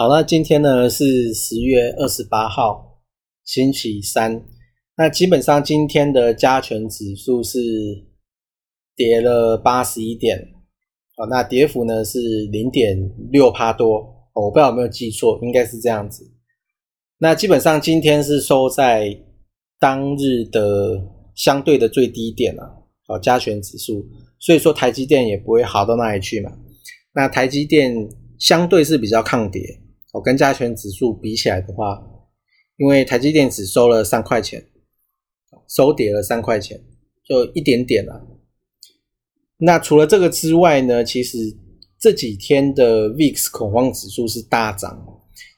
好，那今天呢是十月二十八号，星期三。那基本上今天的加权指数是跌了八十一点，好，那跌幅呢是零点六帕多，我不知道有没有记错，应该是这样子。那基本上今天是收在当日的相对的最低点啊，好，加权指数，所以说台积电也不会好到哪里去嘛。那台积电相对是比较抗跌。我跟加权指数比起来的话，因为台积电只收了三块钱，收跌了三块钱，就一点点了。那除了这个之外呢，其实这几天的 VIX 恐慌指数是大涨，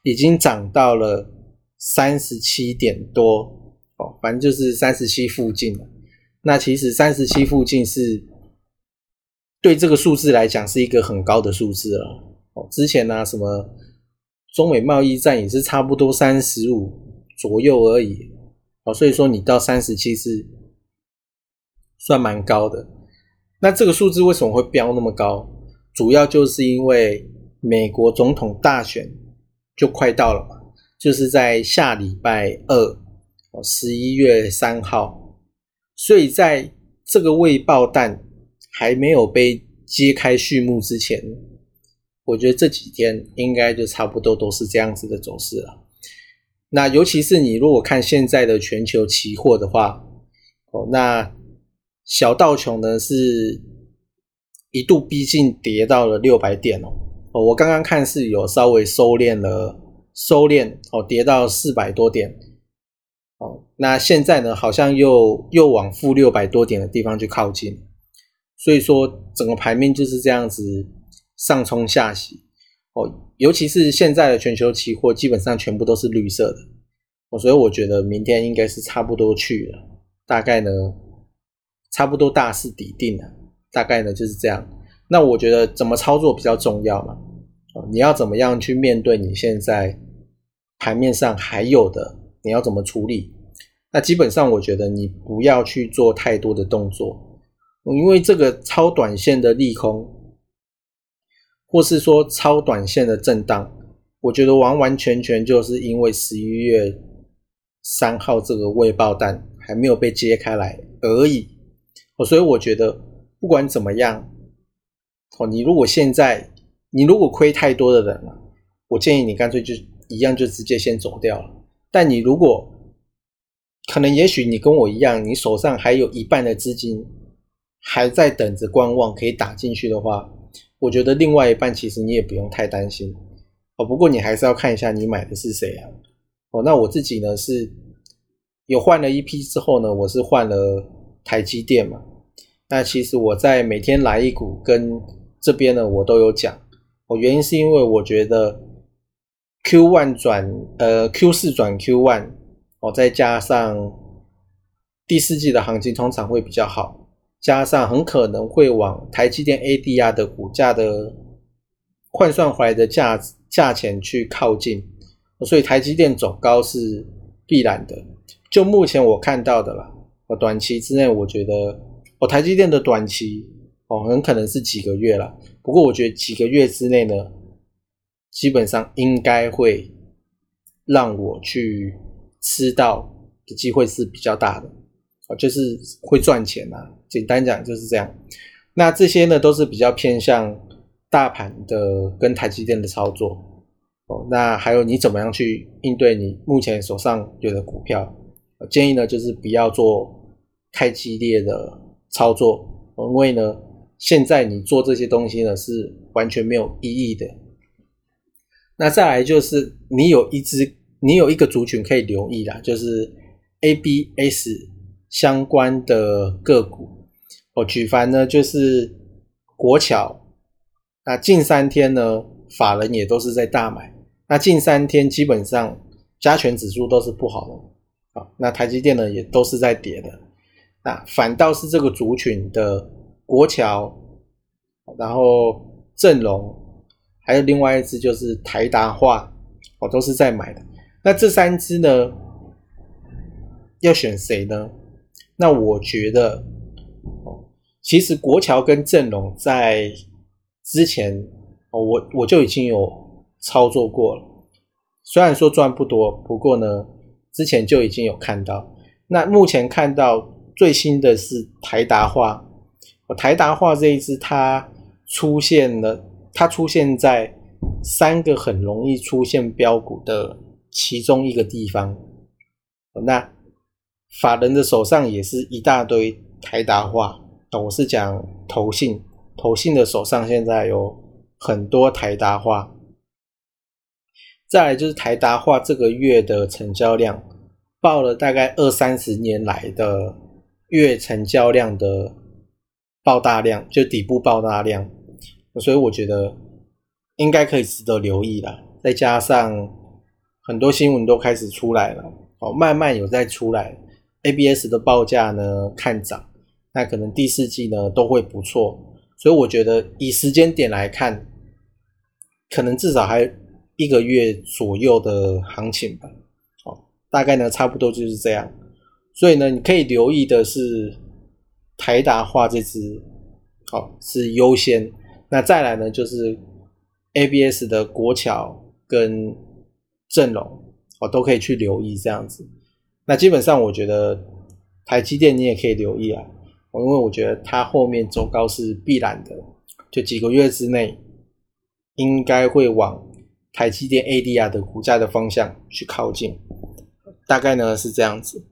已经涨到了三十七点多哦，反正就是三十七附近了。那其实三十七附近是对这个数字来讲是一个很高的数字了哦。之前呢，什么？中美贸易战也是差不多三十五左右而已，哦，所以说你到三十七是算蛮高的。那这个数字为什么会飙那么高？主要就是因为美国总统大选就快到了嘛，就是在下礼拜二，哦，十一月三号。所以在这个未爆弹还没有被揭开序幕之前。我觉得这几天应该就差不多都是这样子的走势了。那尤其是你如果看现在的全球期货的话，哦，那小道琼呢是一度逼近跌到了六百点哦。哦，我刚刚看是有稍微收敛了，收敛哦，跌到四百多点。哦，那现在呢好像又又往负六百多点的地方去靠近，所以说整个盘面就是这样子。上冲下洗哦，尤其是现在的全球期货基本上全部都是绿色的哦，所以我觉得明天应该是差不多去了，大概呢差不多大势底定了，大概呢就是这样。那我觉得怎么操作比较重要嘛？哦，你要怎么样去面对你现在盘面上还有的，你要怎么处理？那基本上我觉得你不要去做太多的动作，因为这个超短线的利空。或是说超短线的震荡，我觉得完完全全就是因为十一月三号这个未爆弹还没有被揭开来而已。哦，所以我觉得不管怎么样，哦，你如果现在你如果亏太多的人了，我建议你干脆就一样就直接先走掉了。但你如果可能，也许你跟我一样，你手上还有一半的资金还在等着观望，可以打进去的话。我觉得另外一半其实你也不用太担心哦，不过你还是要看一下你买的是谁啊？哦，那我自己呢是有换了一批之后呢，我是换了台积电嘛。那其实我在每天来一股跟这边呢，我都有讲。哦，原因是因为我觉得 Q one 转呃 Q 四转 Q one 哦，再加上第四季的行情通常会比较好。加上很可能会往台积电 ADR 的股价的换算回来的价价钱去靠近，所以台积电走高是必然的。就目前我看到的啦，哦，短期之内我觉得，哦，台积电的短期哦，很可能是几个月了。不过我觉得几个月之内呢，基本上应该会让我去吃到的机会是比较大的。就是会赚钱呐，简单讲就是这样。那这些呢，都是比较偏向大盘的跟台积电的操作哦。那还有你怎么样去应对你目前手上有的股票？建议呢，就是不要做太激烈的操作，因为呢，现在你做这些东西呢是完全没有意义的。那再来就是你有一只，你有一个族群可以留意啦，就是 ABS 相关的个股。我举凡呢就是国桥，那近三天呢法人也都是在大买，那近三天基本上加权指数都是不好的啊，那台积电呢也都是在跌的，那反倒是这个族群的国桥，然后正隆。还有另外一只就是台达化，我都是在买的。那这三只呢，要选谁呢？那我觉得，哦，其实国桥跟正隆在之前，我我就已经有操作过了。虽然说赚不多，不过呢，之前就已经有看到。那目前看到最新的是台达化，台达化这一只它出现了。它出现在三个很容易出现标股的其中一个地方，那法人的手上也是一大堆台达化，我是讲投信，投信的手上现在有很多台达化。再来就是台达化这个月的成交量报了大概二三十年来的月成交量的爆大量，就底部爆大量。所以我觉得应该可以值得留意了。再加上很多新闻都开始出来了，哦，慢慢有在出来，ABS 的报价呢看涨，那可能第四季呢都会不错。所以我觉得以时间点来看，可能至少还一个月左右的行情吧。哦，大概呢差不多就是这样。所以呢，你可以留意的是台达化这支，好是优先。那再来呢，就是 ABS 的国桥跟阵容，我都可以去留意这样子。那基本上我觉得台积电你也可以留意啊，因为我觉得它后面走高是必然的，就几个月之内应该会往台积电 ADR 的股价的方向去靠近，大概呢是这样子。